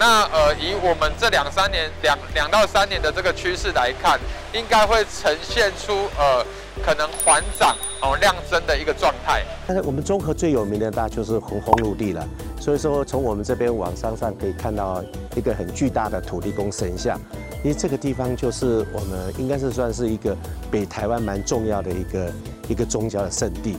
那呃，以我们这两三年两两到三年的这个趋势来看，应该会呈现出呃可能缓涨哦量增的一个状态。但是我们中和最有名的大就是红红陆地了，所以说从我们这边往山上可以看到一个很巨大的土地公神像，因为这个地方就是我们应该是算是一个北台湾蛮重要的一个一个宗教的圣地。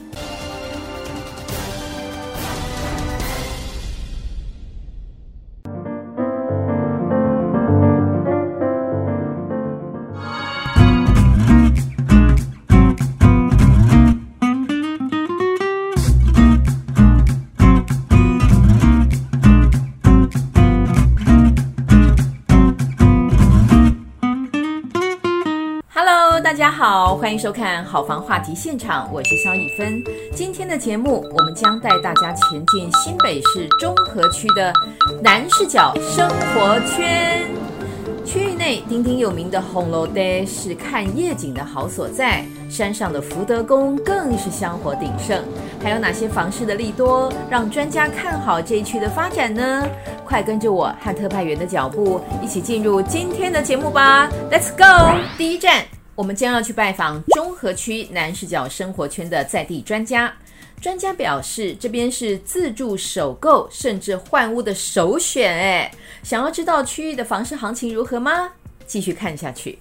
欢迎收看好房话题现场，我是萧以芬。今天的节目，我们将带大家前进新北市中和区的南势角生活圈。区域内鼎鼎有名的红楼地是看夜景的好所在，山上的福德宫更是香火鼎盛。还有哪些房市的利多，让专家看好这一区的发展呢？快跟着我和特派员的脚步，一起进入今天的节目吧！Let's go，第一站。我们将要去拜访中和区南势角生活圈的在地专家。专家表示，这边是自住、首购甚至换屋的首选。哎，想要知道区域的房市行情如何吗？继续看下去。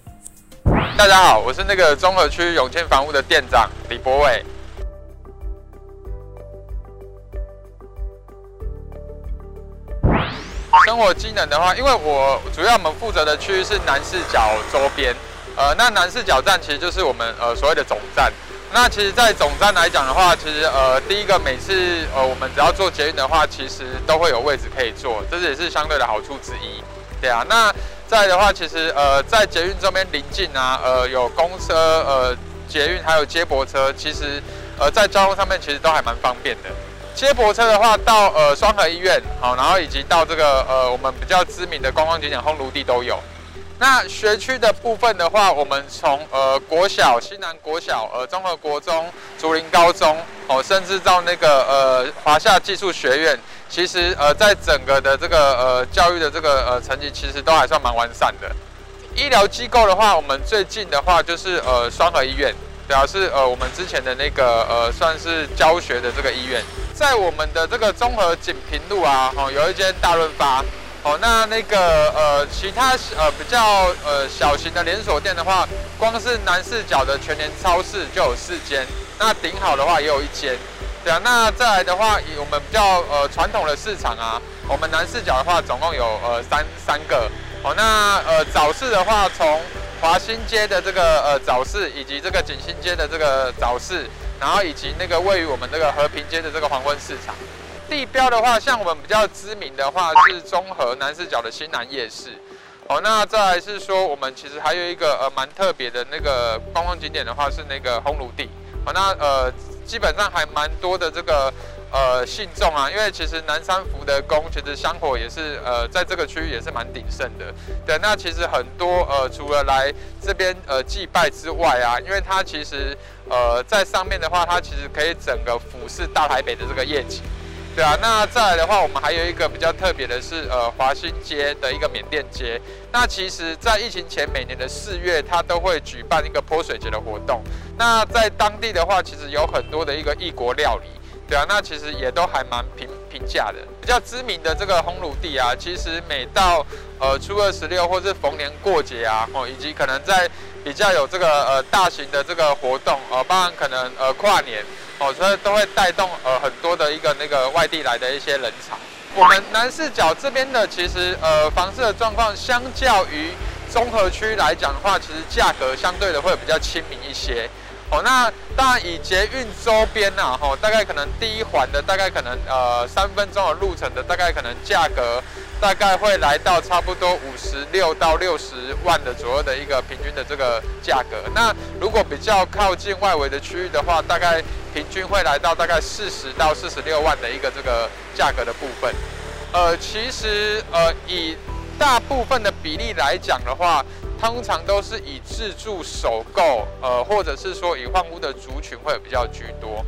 大家好，我是那个中和区永庆房屋的店长李博伟。生活机能的话，因为我主要我们负责的区域是南势角周边。呃，那南势角站其实就是我们呃所谓的总站。那其实，在总站来讲的话，其实呃第一个每次呃我们只要坐捷运的话，其实都会有位置可以坐，这是也是相对的好处之一。对啊，那再的话，其实呃在捷运这边临近啊，呃有公车、呃捷运还有接驳车，其实呃在交通上面其实都还蛮方便的。接驳车的话到呃双和医院好，然后以及到这个呃我们比较知名的观光景点烘炉地都有。那学区的部分的话，我们从呃国小西南国小、呃综合国中、竹林高中哦，甚至到那个呃华夏技术学院，其实呃在整个的这个呃教育的这个呃成绩，其实都还算蛮完善的。医疗机构的话，我们最近的话就是呃双和医院，表示呃我们之前的那个呃算是教学的这个医院，在我们的这个综合锦屏路啊，哦有一间大润发。哦，那那个呃，其他呃比较呃小型的连锁店的话，光是南势角的全联超市就有四间，那顶好的话也有一间，对啊。那再来的话，以我们比较呃传统的市场啊，我们南势角的话总共有呃三三个。哦，那呃早市的话，从华新街的这个呃早市，以及这个景兴街的这个早市，然后以及那个位于我们这个和平街的这个黄昏市场。地标的话，像我们比较知名的话是中和南势角的新南夜市。哦，那再来是说，我们其实还有一个呃蛮特别的那个观光景点的话是那个烘炉地。哦，那呃基本上还蛮多的这个呃信众啊，因为其实南山福德宫其实香火也是呃在这个区域也是蛮鼎盛的。对，那其实很多呃除了来这边呃祭拜之外啊，因为它其实呃在上面的话，它其实可以整个俯视大台北的这个夜景。对啊，那再来的话，我们还有一个比较特别的是，呃，华新街的一个缅甸街。那其实，在疫情前每年的四月，它都会举办一个泼水节的活动。那在当地的话，其实有很多的一个异国料理。对啊，那其实也都还蛮平平价的。比较知名的这个烘炉地啊，其实每到呃初二十六或是逢年过节啊，哦，以及可能在比较有这个呃大型的这个活动，呃，包含可能呃跨年。哦，所以都会带动呃很多的一个那个外地来的一些人才。我们南市角这边的其实呃房市的状况，相较于综合区来讲的话，其实价格相对的会比较亲民一些。哦，那当然以捷运周边呐、啊，吼、大概可能第一环的大概可能呃三分钟的路程的大概可能价格。大概会来到差不多五十六到六十万的左右的一个平均的这个价格。那如果比较靠近外围的区域的话，大概平均会来到大概四十到四十六万的一个这个价格的部分。呃，其实呃以大部分的比例来讲的话，通常都是以自住首购，呃或者是说以换屋的族群会比较居多。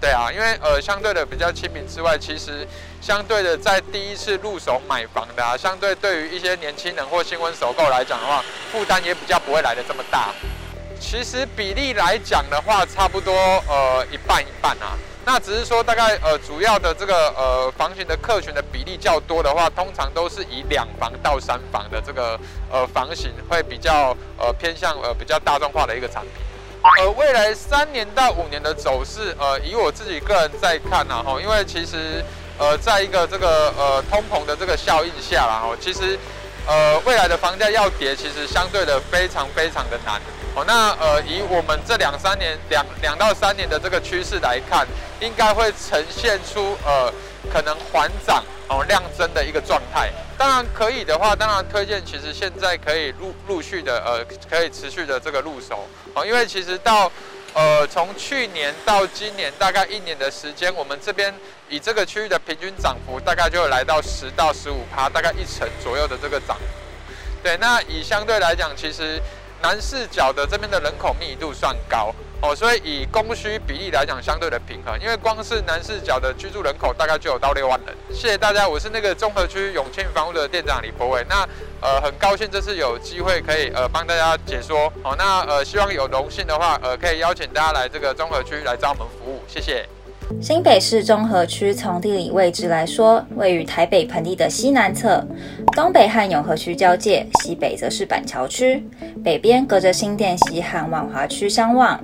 对啊，因为呃相对的比较亲民之外，其实相对的在第一次入手买房的啊，相对对于一些年轻人或新婚首购来讲的话，负担也比较不会来的这么大。其实比例来讲的话，差不多呃一半一半啊。那只是说大概呃主要的这个呃房型的客群的比例较多的话，通常都是以两房到三房的这个呃房型会比较呃偏向呃比较大众化的一个产品。呃，未来三年到五年的走势，呃，以我自己个人在看啊，哈，因为其实呃在一个这个呃通膨的这个效应下啦，哈，其实呃未来的房价要跌，其实相对的非常非常的难。哦，那呃，以我们这两三年两两到三年的这个趋势来看，应该会呈现出呃可能缓涨哦量增的一个状态。当然可以的话，当然推荐其实现在可以陆陆续的呃可以持续的这个入手哦，因为其实到呃从去年到今年大概一年的时间，我们这边以这个区域的平均涨幅大概就会来到十到十五趴，大概一成左右的这个涨幅。对，那以相对来讲，其实。南势角的这边的人口密度算高哦，所以以供需比例来讲，相对的平衡。因为光是南势角的居住人口大概就有到六万人。谢谢大家，我是那个中和区永庆房屋的店长李柏伟。那呃，很高兴这次有机会可以呃帮大家解说哦。那呃，希望有荣幸的话，呃，可以邀请大家来这个中和区来找我们服务。谢谢。新北市中和区从地理位置来说，位于台北盆地的西南侧，东北和永和区交界，西北则是板桥区，北边隔着新店溪和万华区相望。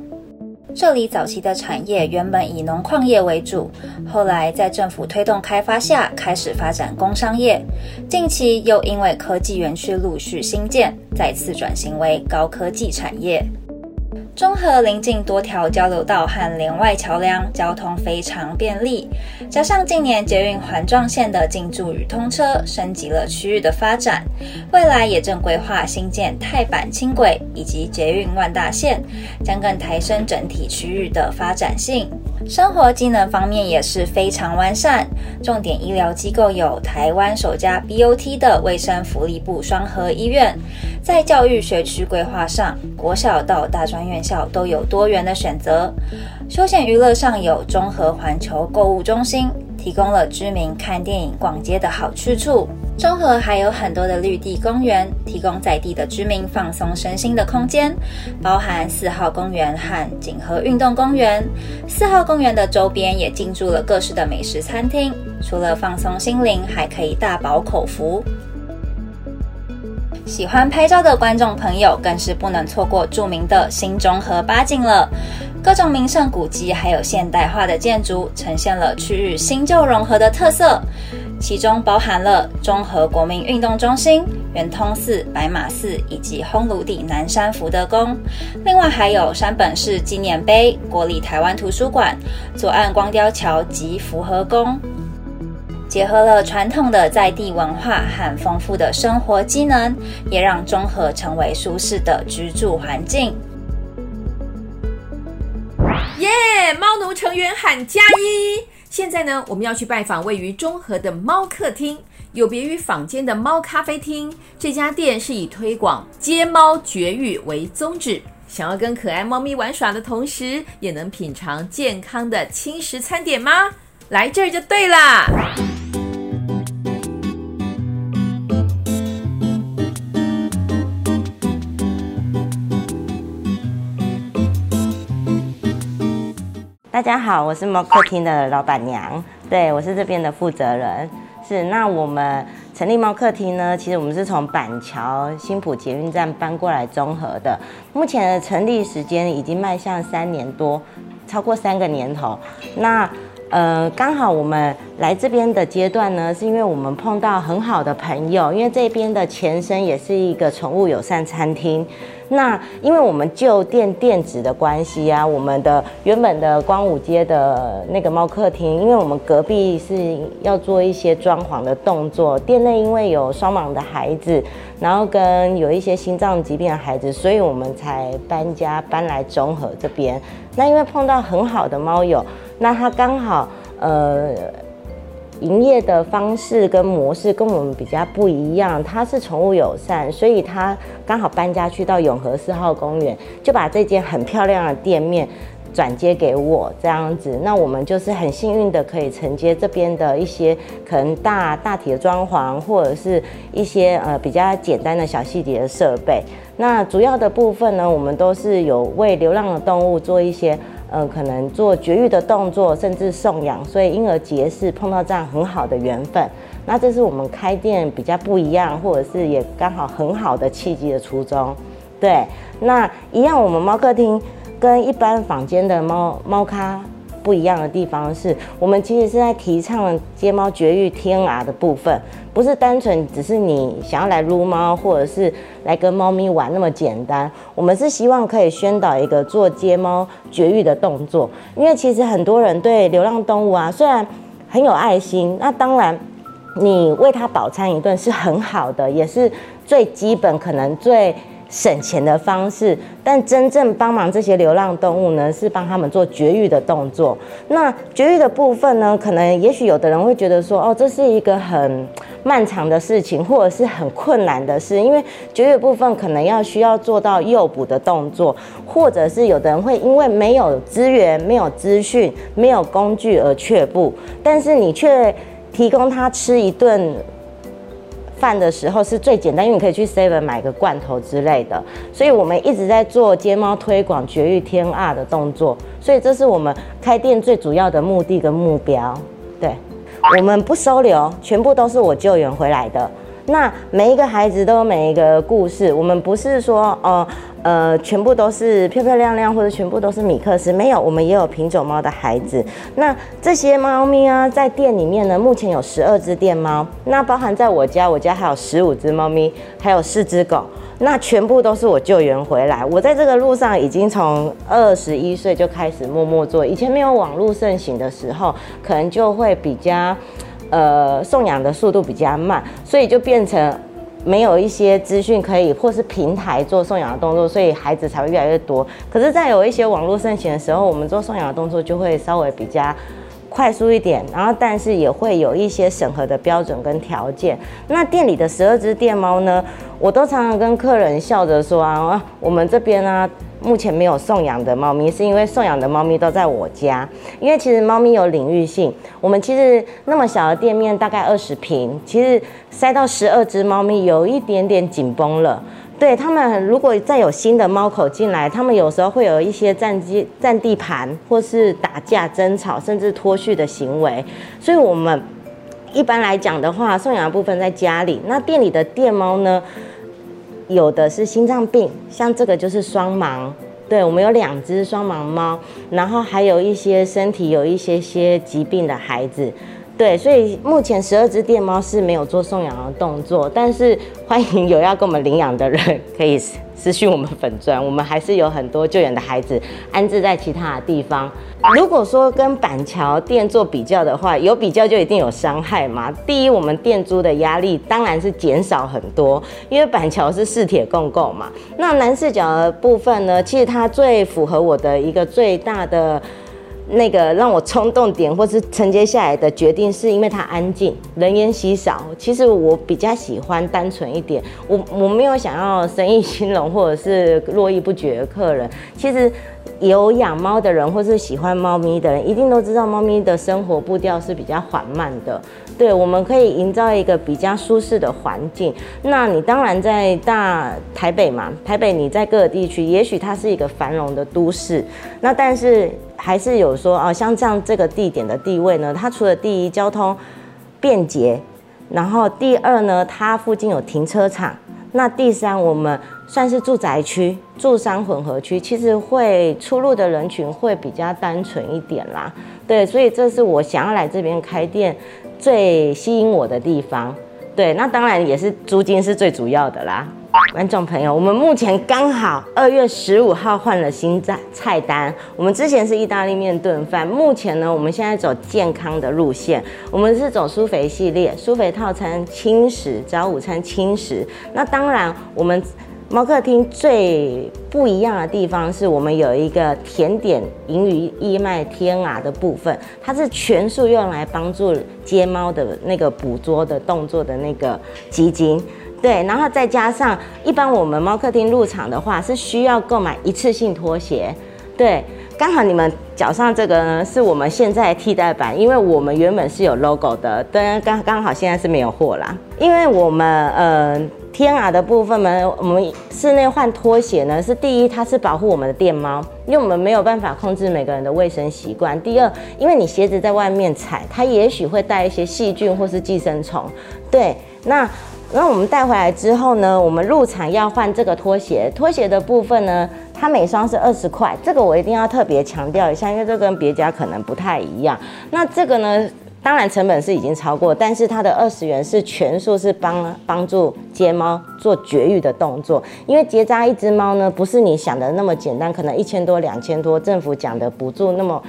这里早期的产业原本以农矿业为主，后来在政府推动开发下，开始发展工商业，近期又因为科技园区陆续兴建，再次转型为高科技产业。中和邻近多条交流道和连外桥梁，交通非常便利。加上近年捷运环状线的进驻与通车，升级了区域的发展。未来也正规划新建泰板轻轨以及捷运万大线，将更抬升整体区域的发展性。生活技能方面也是非常完善，重点医疗机构有台湾首家 BOT 的卫生福利部双和医院。在教育学区规划上，国小到大专院校都有多元的选择。休闲娱乐上有中和环球购物中心，提供了居民看电影、逛街的好去处。中和还有很多的绿地公园，提供在地的居民放松身心的空间，包含四号公园和锦和运动公园。四号公园的周边也进驻了各式的美食餐厅，除了放松心灵，还可以大饱口福。喜欢拍照的观众朋友，更是不能错过著名的新中和八景了。各种名胜古迹，还有现代化的建筑，呈现了区域新旧融合的特色。其中包含了中和国民运动中心、圆通寺、白马寺以及烘炉地南山福德宫。另外还有山本市纪念碑、国立台湾图书馆、左岸光雕桥及福和宫，结合了传统的在地文化和丰富的生活机能，也让中和成为舒适的居住环境。耶猫奴成员喊加一。现在呢，我们要去拜访位于中和的猫客厅，有别于坊间的猫咖啡厅，这家店是以推广接猫绝育为宗旨。想要跟可爱猫咪玩耍的同时，也能品尝健康的轻食餐点吗？来这儿就对啦！大家好，我是猫客厅的老板娘，对，我是这边的负责人。是，那我们成立猫客厅呢，其实我们是从板桥新埔捷运站搬过来中和的，目前的成立时间已经迈向三年多，超过三个年头。那呃，刚好我们来这边的阶段呢，是因为我们碰到很好的朋友，因为这边的前身也是一个宠物友善餐厅。那因为我们旧店店址的关系啊，我们的原本的光武街的那个猫客厅，因为我们隔壁是要做一些装潢的动作，店内因为有双盲的孩子，然后跟有一些心脏疾病的孩子，所以我们才搬家搬来中和这边。那因为碰到很好的猫友，那他刚好呃。营业的方式跟模式跟我们比较不一样，他是宠物友善，所以他刚好搬家去到永和四号公园，就把这间很漂亮的店面转接给我这样子，那我们就是很幸运的可以承接这边的一些可能大大体的装潢，或者是一些呃比较简单的小细节的设备。那主要的部分呢，我们都是有为流浪的动物做一些嗯可能做绝育的动作，甚至送养，所以婴儿结是碰到这样很好的缘分。那这是我们开店比较不一样，或者是也刚好很好的契机的初衷。对，那一样我们猫客厅。跟一般坊间的猫猫咖不一样的地方是，我们其实是在提倡接猫绝育天涯的部分，不是单纯只是你想要来撸猫，或者是来跟猫咪玩那么简单。我们是希望可以宣导一个做接猫绝育的动作，因为其实很多人对流浪动物啊，虽然很有爱心，那当然你为它饱餐一顿是很好的，也是最基本可能最。省钱的方式，但真正帮忙这些流浪动物呢，是帮他们做绝育的动作。那绝育的部分呢，可能也许有的人会觉得说，哦，这是一个很漫长的事情，或者是很困难的事，因为绝育部分可能要需要做到诱捕的动作，或者是有的人会因为没有资源、没有资讯、没有工具而却步，但是你却提供他吃一顿。饭的时候是最简单，因为你可以去 Seven 买个罐头之类的，所以我们一直在做街猫推广、绝育天二的动作，所以这是我们开店最主要的目的跟目标。对，我们不收留，全部都是我救援回来的。那每一个孩子都有每一个故事，我们不是说哦。呃呃，全部都是漂漂亮亮，或者全部都是米克斯，没有，我们也有品种猫的孩子。那这些猫咪啊，在店里面呢，目前有十二只店猫，那包含在我家，我家还有十五只猫咪，还有四只狗，那全部都是我救援回来。我在这个路上已经从二十一岁就开始默默做，以前没有网络盛行的时候，可能就会比较，呃，送养的速度比较慢，所以就变成。没有一些资讯可以，或是平台做送养的动作，所以孩子才会越来越多。可是，在有一些网络盛行的时候，我们做送养的动作就会稍微比较快速一点，然后但是也会有一些审核的标准跟条件。那店里的十二只店猫呢，我都常常跟客人笑着说啊，我们这边呢。目前没有送养的猫咪，是因为送养的猫咪都在我家。因为其实猫咪有领域性，我们其实那么小的店面，大概二十平，其实塞到十二只猫咪有一点点紧绷了。对，他们，如果再有新的猫口进来，他们有时候会有一些占地占地盘，或是打架争吵，甚至脱序的行为。所以，我们一般来讲的话，送养的部分在家里。那店里的店猫呢？有的是心脏病，像这个就是双盲，对，我们有两只双盲猫，然后还有一些身体有一些些疾病的孩子，对，所以目前十二只店猫是没有做送养的动作，但是欢迎有要跟我们领养的人 可以私讯我们粉专，我们还是有很多救援的孩子安置在其他的地方。如果说跟板桥店做比较的话，有比较就一定有伤害嘛。第一，我们店租的压力当然是减少很多，因为板桥是四铁共构嘛。那南势角的部分呢，其实它最符合我的一个最大的那个让我冲动点，或是承接下来的决定，是因为它安静，人烟稀少。其实我比较喜欢单纯一点，我我没有想要生意兴隆或者是络绎不绝的客人。其实。有养猫的人，或是喜欢猫咪的人，一定都知道猫咪的生活步调是比较缓慢的。对，我们可以营造一个比较舒适的环境。那你当然在大台北嘛，台北你在各个地区，也许它是一个繁荣的都市。那但是还是有说啊，像这样这个地点的地位呢，它除了第一交通便捷，然后第二呢，它附近有停车场。那第三，我们算是住宅区、住商混合区，其实会出入的人群会比较单纯一点啦。对，所以这是我想要来这边开店最吸引我的地方。对，那当然也是租金是最主要的啦。观众朋友，我们目前刚好二月十五号换了新菜菜单。我们之前是意大利面炖饭，目前呢，我们现在走健康的路线，我们是走舒肥系列，舒肥套餐轻食，早午餐轻食。那当然，我们猫客厅最不一样的地方是我们有一个甜点银鱼义卖天啊的部分，它是全数用来帮助接猫的那个捕捉的动作的那个基金。对，然后再加上一般我们猫客厅入场的话是需要购买一次性拖鞋，对，刚好你们脚上这个呢，是我们现在替代版，因为我们原本是有 logo 的，但刚刚好现在是没有货啦。因为我们呃 TNR 的部分呢，我们室内换拖鞋呢，是第一，它是保护我们的电猫，因为我们没有办法控制每个人的卫生习惯。第二，因为你鞋子在外面踩，它也许会带一些细菌或是寄生虫。对，那。那我们带回来之后呢，我们入场要换这个拖鞋，拖鞋的部分呢，它每双是二十块，这个我一定要特别强调一下，因为这跟别家可能不太一样。那这个呢，当然成本是已经超过，但是它的二十元是全数是帮帮助接猫做绝育的动作，因为结扎一只猫呢，不是你想的那么简单，可能一千多、两千多，政府讲的补助那么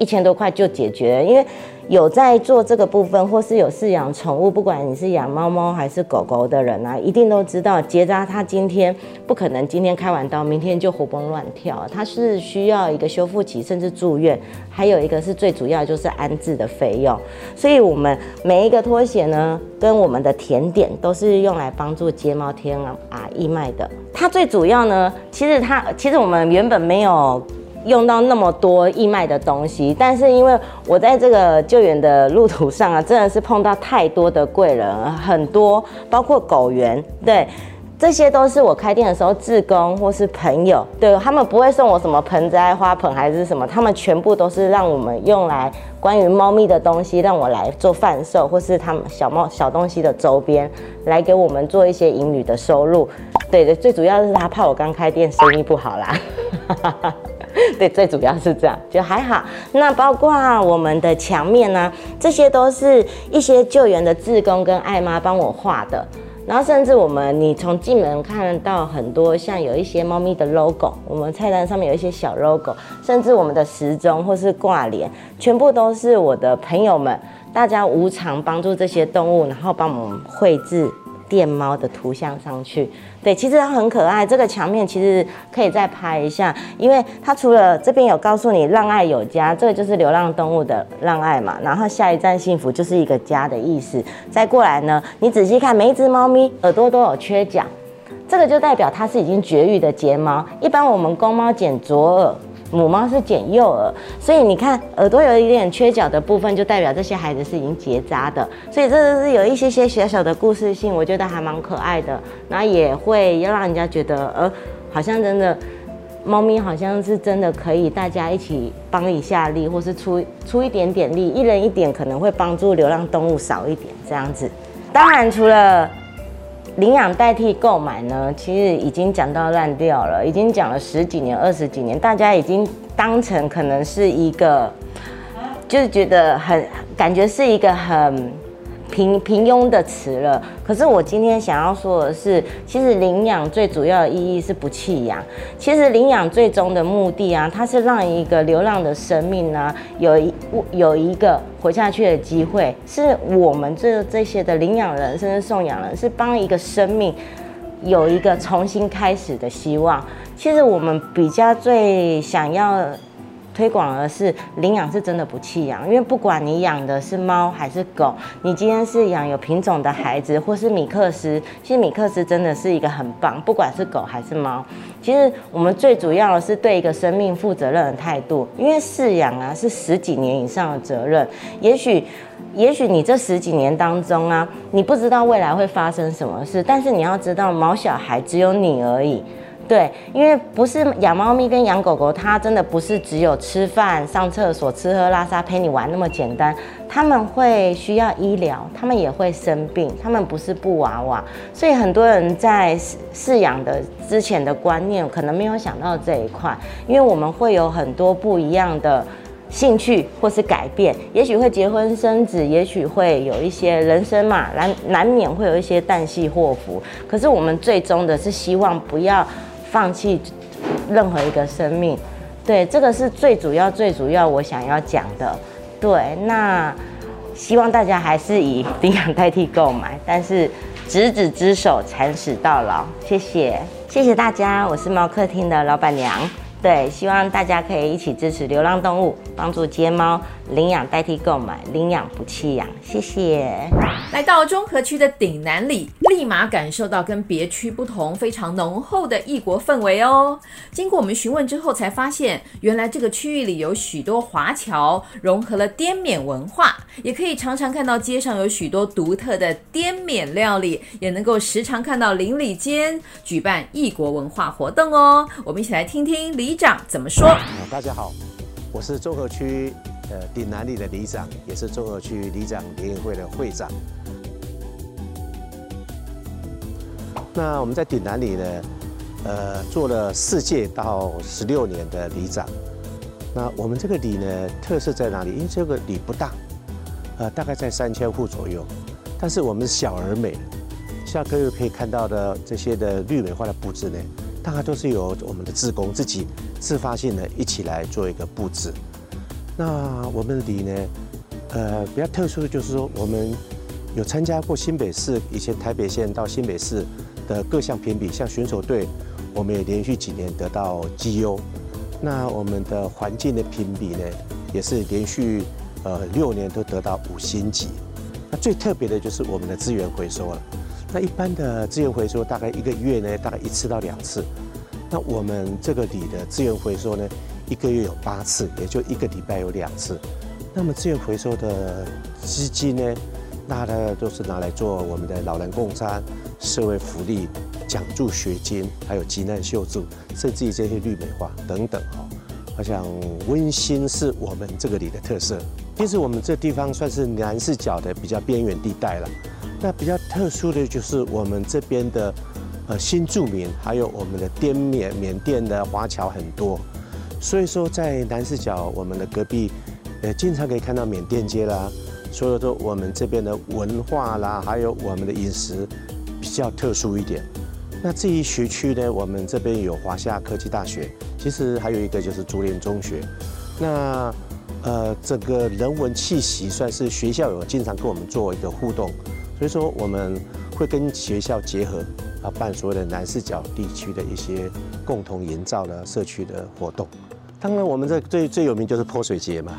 一千多块就解决了，因为。有在做这个部分，或是有饲养宠物，不管你是养猫猫还是狗狗的人啊，一定都知道结扎它今天不可能今天开完刀，明天就活蹦乱跳，它是需要一个修复期，甚至住院，还有一个是最主要就是安置的费用。所以我们每一个拖鞋呢，跟我们的甜点都是用来帮助接猫天啊义卖的。它最主要呢，其实它其实我们原本没有。用到那么多义卖的东西，但是因为我在这个救援的路途上啊，真的是碰到太多的贵人，很多包括狗园，对，这些都是我开店的时候志工或是朋友，对，他们不会送我什么盆栽、花盆还是什么，他们全部都是让我们用来关于猫咪的东西，让我来做贩售，或是他们小猫小东西的周边，来给我们做一些盈余的收入。对的，最主要是他怕我刚开店生意不好啦。对，最主要是这样，就还好。那包括我们的墙面呢、这些都是一些救援的志工跟爱妈帮我画的。然后甚至我们，你从进门看到很多像有一些猫咪的 logo，我们菜单上面有一些小 logo，甚至我们的时钟或是挂帘，全部都是我的朋友们，大家无偿帮助这些动物，然后帮我们绘制。电猫的图像上去，对，其实它很可爱。这个墙面其实可以再拍一下，因为它除了这边有告诉你让爱有家，这个就是流浪动物的让爱嘛。然后下一站幸福就是一个家的意思。再过来呢，你仔细看，每一只猫咪耳朵都有缺角，这个就代表它是已经绝育的睫毛。一般我们公猫剪左耳。母猫是剪幼耳，所以你看耳朵有一点缺角的部分，就代表这些孩子是已经结扎的。所以这个是有一些些小小的故事性，我觉得还蛮可爱的。然后也会要让人家觉得，呃，好像真的猫咪好像是真的可以大家一起帮一下力，或是出出一点点力，一人一点可能会帮助流浪动物少一点这样子。当然除了。领养代替购买呢，其实已经讲到烂掉了，已经讲了十几年、二十几年，大家已经当成可能是一个，就是觉得很感觉是一个很。平平庸的词了，可是我今天想要说的是，其实领养最主要的意义是不弃养。其实领养最终的目的啊，它是让一个流浪的生命呢，有一有一个活下去的机会。是我们这这些的领养人，甚至送养人，是帮一个生命有一个重新开始的希望。其实我们比较最想要。推广的是领养是真的不弃养，因为不管你养的是猫还是狗，你今天是养有品种的孩子，或是米克斯，其实米克斯真的是一个很棒，不管是狗还是猫，其实我们最主要的是对一个生命负责任的态度，因为饲养啊是十几年以上的责任，也许也许你这十几年当中啊，你不知道未来会发生什么事，但是你要知道，毛小孩只有你而已。对，因为不是养猫咪跟养狗狗，它真的不是只有吃饭、上厕所、吃喝拉撒陪你玩那么简单。他们会需要医疗，他们也会生病，他们不是布娃娃。所以很多人在饲养的之前的观念可能没有想到这一块，因为我们会有很多不一样的兴趣或是改变，也许会结婚生子，也许会有一些人生嘛，难难免会有一些旦夕祸福。可是我们最终的是希望不要。放弃任何一个生命，对，这个是最主要、最主要我想要讲的。对，那希望大家还是以领养代替购买，但是执子之手，传始到老。谢谢，谢谢大家，我是猫客厅的老板娘。对，希望大家可以一起支持流浪动物，帮助接猫，领养代替购买，领养不弃养。谢谢。来到中和区的顶南里，立马感受到跟别区不同、非常浓厚的异国氛围哦。经过我们询问之后，才发现原来这个区域里有许多华侨，融合了滇缅文化，也可以常常看到街上有许多独特的滇缅料理，也能够时常看到邻里间举办异国文化活动哦。我们一起来听听里长怎么说。大家好，我是中和区。呃，顶南里的里长，也是中和区里长联谊会的会长。那我们在顶南里呢，呃，做了四届到十六年的里长。那我们这个里呢，特色在哪里？因为这个里不大，呃，大概在三千户左右，但是我们小而美。像各位可以看到的这些的绿美化的布置呢，大概都是由我们的志工自己自发性的一起来做一个布置。那我们的里呢，呃，比较特殊的就是说，我们有参加过新北市以前台北县到新北市的各项评比，像选手队，我们也连续几年得到绩优。那我们的环境的评比呢，也是连续呃六年都得到五星级。那最特别的就是我们的资源回收了。那一般的资源回收大概一个月呢，大概一次到两次。那我们这个里的资源回收呢，一个月有八次，也就一个礼拜有两次。那么资源回收的资金呢，那的都是拿来做我们的老人共餐、社会福利、奖助学金，还有急难救助，甚至于这些绿美化等等哦。好像温馨是我们这个里的特色。其实我们这地方算是南势角的比较边缘地带了。那比较特殊的就是我们这边的呃新住民，还有我们的滇缅缅甸的华侨很多。所以说，在南势角，我们的隔壁，呃，经常可以看到缅甸街啦。所以说，我们这边的文化啦，还有我们的饮食比较特殊一点。那至于学区呢，我们这边有华夏科技大学，其实还有一个就是竹联中学。那呃，整个人文气息算是学校有经常跟我们做一个互动，所以说我们会跟学校结合。啊，办所有的南四角地区的一些共同营造的社区的活动。当然，我们这最最有名就是泼水节嘛，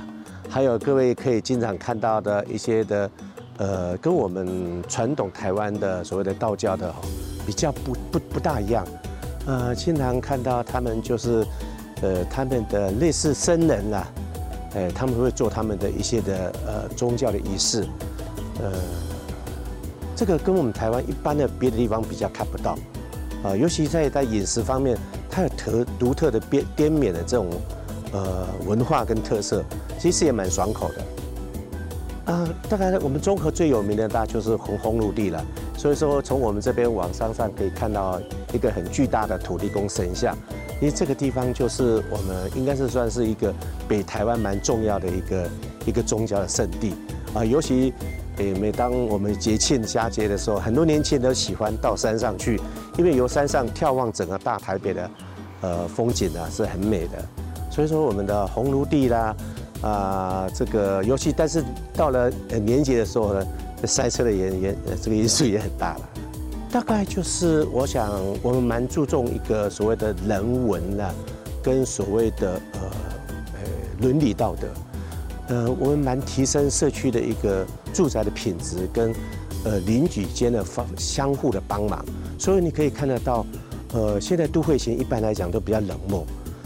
还有各位可以经常看到的一些的，呃，跟我们传统台湾的所谓的道教的比较不不不大一样。呃，经常看到他们就是，呃，他们的类似僧人啦，哎，他们会做他们的一些的呃宗教的仪式，呃。这个跟我们台湾一般的别的地方比较看不到，啊，尤其在在饮食方面，它有特独特的边滇缅的这种呃文化跟特色，其实也蛮爽口的。啊，大概我们中和最有名的大就是红烘炉地了，所以说从我们这边往山上可以看到一个很巨大的土地公神像，因为这个地方就是我们应该是算是一个北台湾蛮重要的一个一个宗教的圣地啊，尤其。诶，每当我们节庆佳节的时候，很多年轻人都喜欢到山上去，因为由山上眺望整个大台北的，呃，风景啊是很美的。所以说，我们的红炉地啦，啊、这个尤其但是到了年节的时候呢，塞车的原因，这个因素也很大了。大概就是我想，我们蛮注重一个所谓的人文啦，跟所谓的呃呃伦理道德。呃，我们蛮提升社区的一个住宅的品质，跟呃邻居间的方相互的帮忙，所以你可以看得到，呃，现在都会型一般来讲都比较冷漠，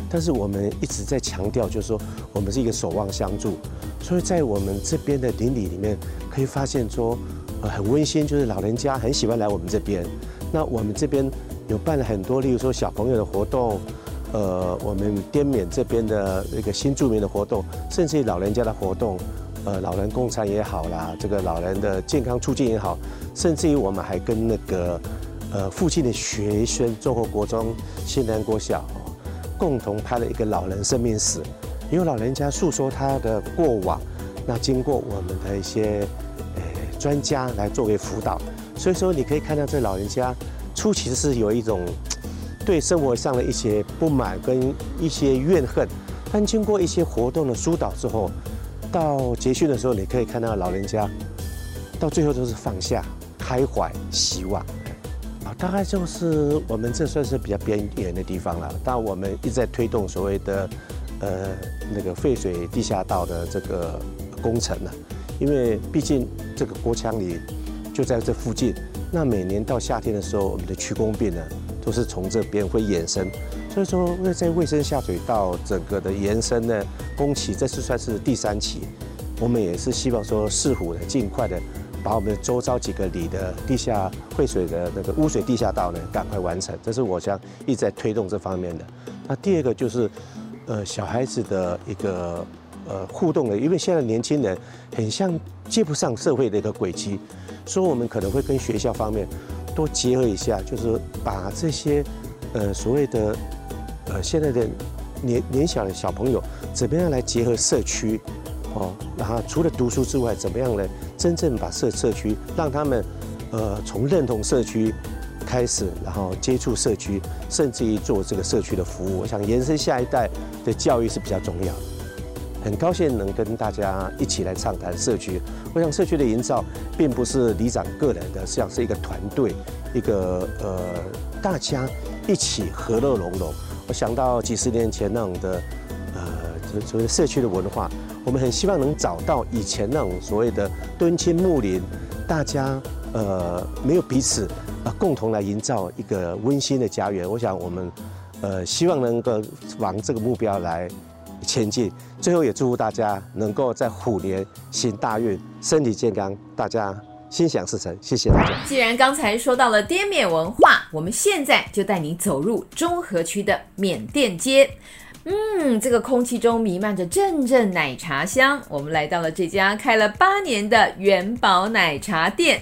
但是我们一直在强调，就是说我们是一个守望相助，所以在我们这边的邻里里面，可以发现说，呃，很温馨，就是老人家很喜欢来我们这边，那我们这边有办了很多，例如说小朋友的活动。呃，我们滇缅这边的那个新住民的活动，甚至于老人家的活动，呃，老人共餐也好啦，这个老人的健康促进也好，甚至于我们还跟那个呃附近的学生，中和国中、新南国小，共同拍了一个老人生命史，由老人家诉说他的过往，那经过我们的一些呃专家来作为辅导，所以说你可以看到这老人家初期是有一种。对生活上的一些不满跟一些怨恨，但经过一些活动的疏导之后，到结训的时候，你可以看到老人家到最后都是放下、开怀、希望。啊，大概就是我们这算是比较边缘的地方了。但我们一直在推动所谓的呃那个废水地下道的这个工程了，因为毕竟这个国强里就在这附近，那每年到夏天的时候，我们的疽工病呢都是从这边会衍生，所以说那在卫生下水道整个的延伸呢工期，这是算是第三期，我们也是希望说市府呢尽快的。把我们周遭几个里的地下汇水的那个污水地下道呢，赶快完成，这是我想一直在推动这方面的。那第二个就是，呃，小孩子的一个呃互动的，因为现在年轻人很像接不上社会的一个轨迹，所以我们可能会跟学校方面多结合一下，就是把这些呃所谓的呃现在的年年小的小朋友，怎么样来结合社区。哦，然后除了读书之外，怎么样来？真正把社社区让他们，呃，从认同社区开始，然后接触社区，甚至于做这个社区的服务。我想延伸下一代的教育是比较重要的。很高兴能跟大家一起来畅谈社区。我想社区的营造并不是里长个人的，实际上是一个团队，一个呃大家一起和乐融融。我想到几十年前那种的，呃，所谓社区的文化。我们很希望能找到以前那种所谓的敦亲睦邻，大家呃没有彼此呃共同来营造一个温馨的家园。我想我们呃希望能够往这个目标来前进。最后也祝福大家能够在虎年行大运，身体健康，大家心想事成。谢谢大家。既然刚才说到了滇缅文化，我们现在就带你走入中和区的缅甸街。嗯，这个空气中弥漫着阵阵奶茶香。我们来到了这家开了八年的元宝奶茶店，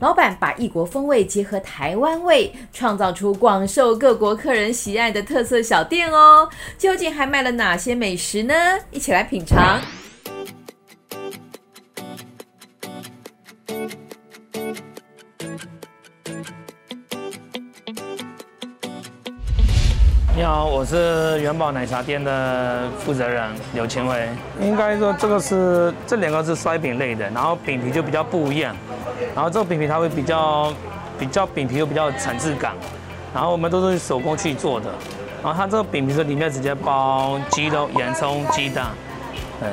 老板把异国风味结合台湾味，创造出广受各国客人喜爱的特色小店哦。究竟还卖了哪些美食呢？一起来品尝。是元宝奶茶店的负责人刘清伟。应该说这个是这两个是摔饼类的，然后饼皮就比较不一样。然后这个饼皮它会比较比较饼皮又比较有层次感。然后我们都是手工去做的。然后它这个饼皮是里面直接包鸡肉、洋葱、鸡蛋。对，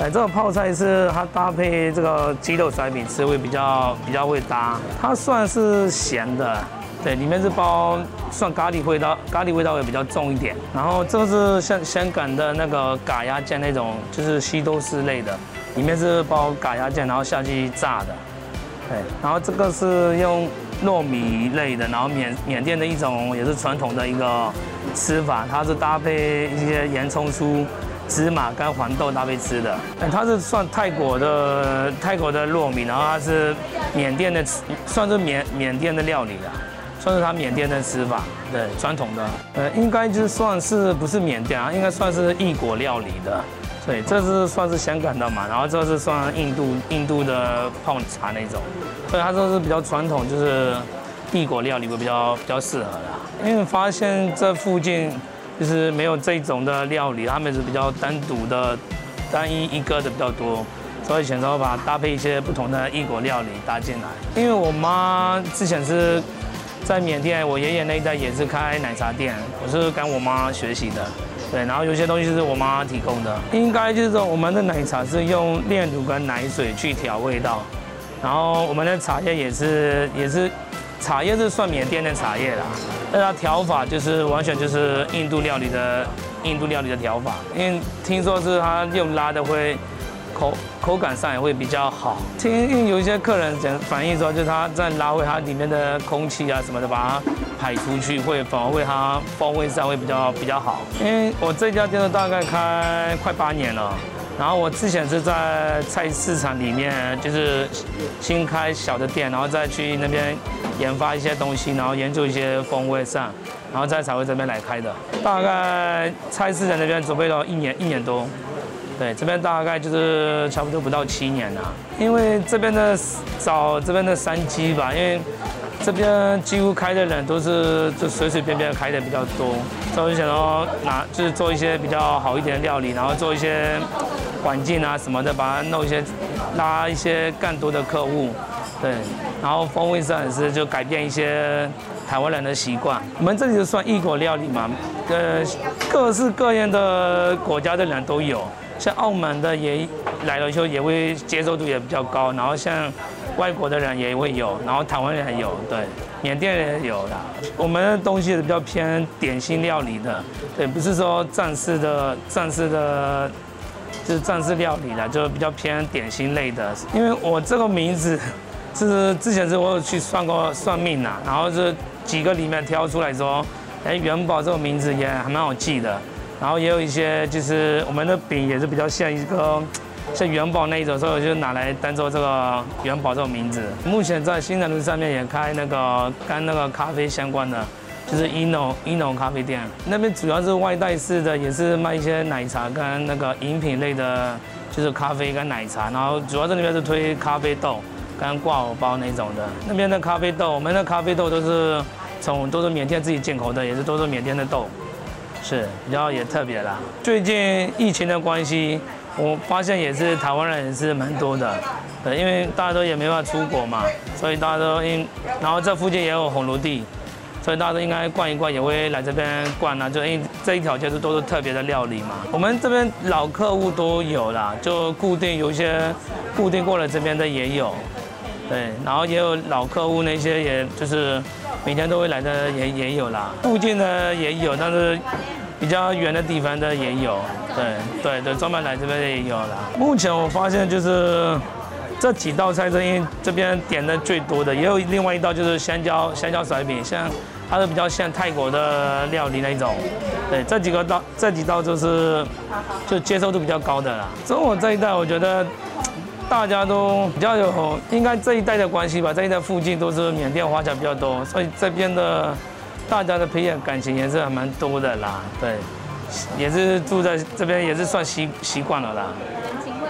哎，这个泡菜是它搭配这个鸡肉甩饼吃会比较比较会搭。它算是咸的。对，里面是包算咖喱味道，咖喱味道也比较重一点。然后这个是像香港的那个咖椰酱那种，就是西多士类的，里面是包咖椰酱，然后下去炸的。对，然后这个是用糯米类的，然后缅缅甸的一种也是传统的一个吃法，它是搭配一些洋葱酥、芝麻跟黄豆搭配吃的。它是算泰国的泰国的糯米，然后它是缅甸的，算是缅缅甸的料理的。算是他缅甸的吃法，对，传统的，呃，应该就算是不是缅甸啊，应该算是异国料理的，对，这是算是香港的嘛，然后这是算印度印度的泡茶那种，所以它都是比较传统，就是异国料理会比较比较适合的。因为发现这附近就是没有这种的料理，他们是比较单独的、单一一个的比较多，所以选择把搭配一些不同的异国料理搭进来。因为我妈之前是。在缅甸，我爷爷那一代也是开奶茶店，我是跟我妈学习的，对，然后有些东西是我妈提供的。应该就是说，我们的奶茶是用炼乳跟奶水去调味道，然后我们的茶叶也是也是，茶叶是算缅甸的茶叶啦，那它调法就是完全就是印度料理的印度料理的调法，因为听说是它用拉的会。口口感上也会比较好。听有一些客人讲反映说，就是他在拉回它里面的空气啊什么的，把它排出去，会反而会它风味上会比较比较好。因为我这家店大概开快八年了，然后我之前是在菜市场里面，就是新开小的店，然后再去那边研发一些东西，然后研究一些风味上，然后再才会这边来开的。大概菜市场那边准备了一年一年多。对，这边大概就是差不多不到七年了，因为这边的找这边的山鸡吧，因为这边几乎开的人都是就随随便便开的比较多，所以想说拿就是做一些比较好一点的料理，然后做一些环境啊什么的，把它弄一些拉一些更多的客户，对，然后风味上也是就改变一些台湾人的习惯。我们这里就算异国料理嘛，呃，各式各样的国家的人都有，像澳门的也来了以后也会接受度也比较高，然后像外国的人也会有，然后台湾人也有，对，缅甸人也有啦。我们的东西是比较偏点心料理的，对，不是说正式的正式的。就是正式料理的，就比较偏点心类的。因为我这个名字是之前是我有去算过算命呐，然后是几个里面挑出来说，哎，元宝这个名字也还蛮好记的。然后也有一些就是我们的饼也是比较像一个像元宝那一种，所以我就拿来当做这个元宝这个名字。目前在新南路上面也开那个跟那个咖啡相关的。就是 Eno Eno 咖啡店，那边主要是外带式的，也是卖一些奶茶跟那个饮品类的，就是咖啡跟奶茶。然后主要这里面是推咖啡豆跟挂耳包那种的。那边的咖啡豆，我们的咖啡豆都是从都是缅甸自己进口的，也是都是缅甸的豆，是比较也特别啦。最近疫情的关系，我发现也是台湾人也是蛮多的，对，因为大家都也没办法出国嘛，所以大家都因，然后这附近也有红炉地。所以大家都应该逛一逛，也会来这边逛啊。就因为这一条街是都是特别的料理嘛。我们这边老客户都有啦，就固定有一些固定过来这边的也有，对，然后也有老客户那些，也就是每天都会来的也也有啦。附近的也有，但是比较远的地方的也有，对对对，专门来这边的也有啦。目前我发现就是。这几道菜，这因为这边点的最多的，也有另外一道就是香蕉香蕉甩饼，像它是比较像泰国的料理那种。对，这几个道这几道就是就接受度比较高的啦。中午这一带，我觉得大家都比较有，应该这一带的关系吧，这一带附近都是缅甸华侨比较多，所以这边的大家的培养感情也是还蛮多的啦。对，也是住在这边也是算习习惯了啦。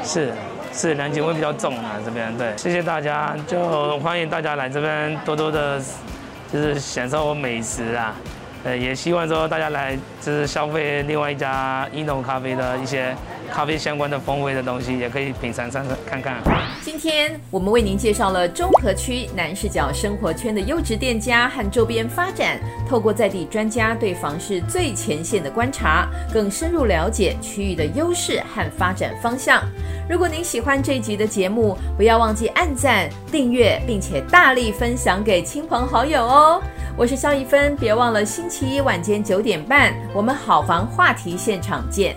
是。是人情味比较重啊，这边对，谢谢大家，就欢迎大家来这边多多的，就是享受美食啊。呃，也希望说大家来就是消费另外一家伊农咖啡的一些咖啡相关的风味的东西，也可以品尝尝看看。今天我们为您介绍了中和区南势角生活圈的优质店家和周边发展，透过在地专家对房市最前线的观察，更深入了解区域的优势和发展方向。如果您喜欢这一集的节目，不要忘记按赞、订阅，并且大力分享给亲朋好友哦。我是萧一芬，别忘了星期一晚间九点半，我们好房话题现场见。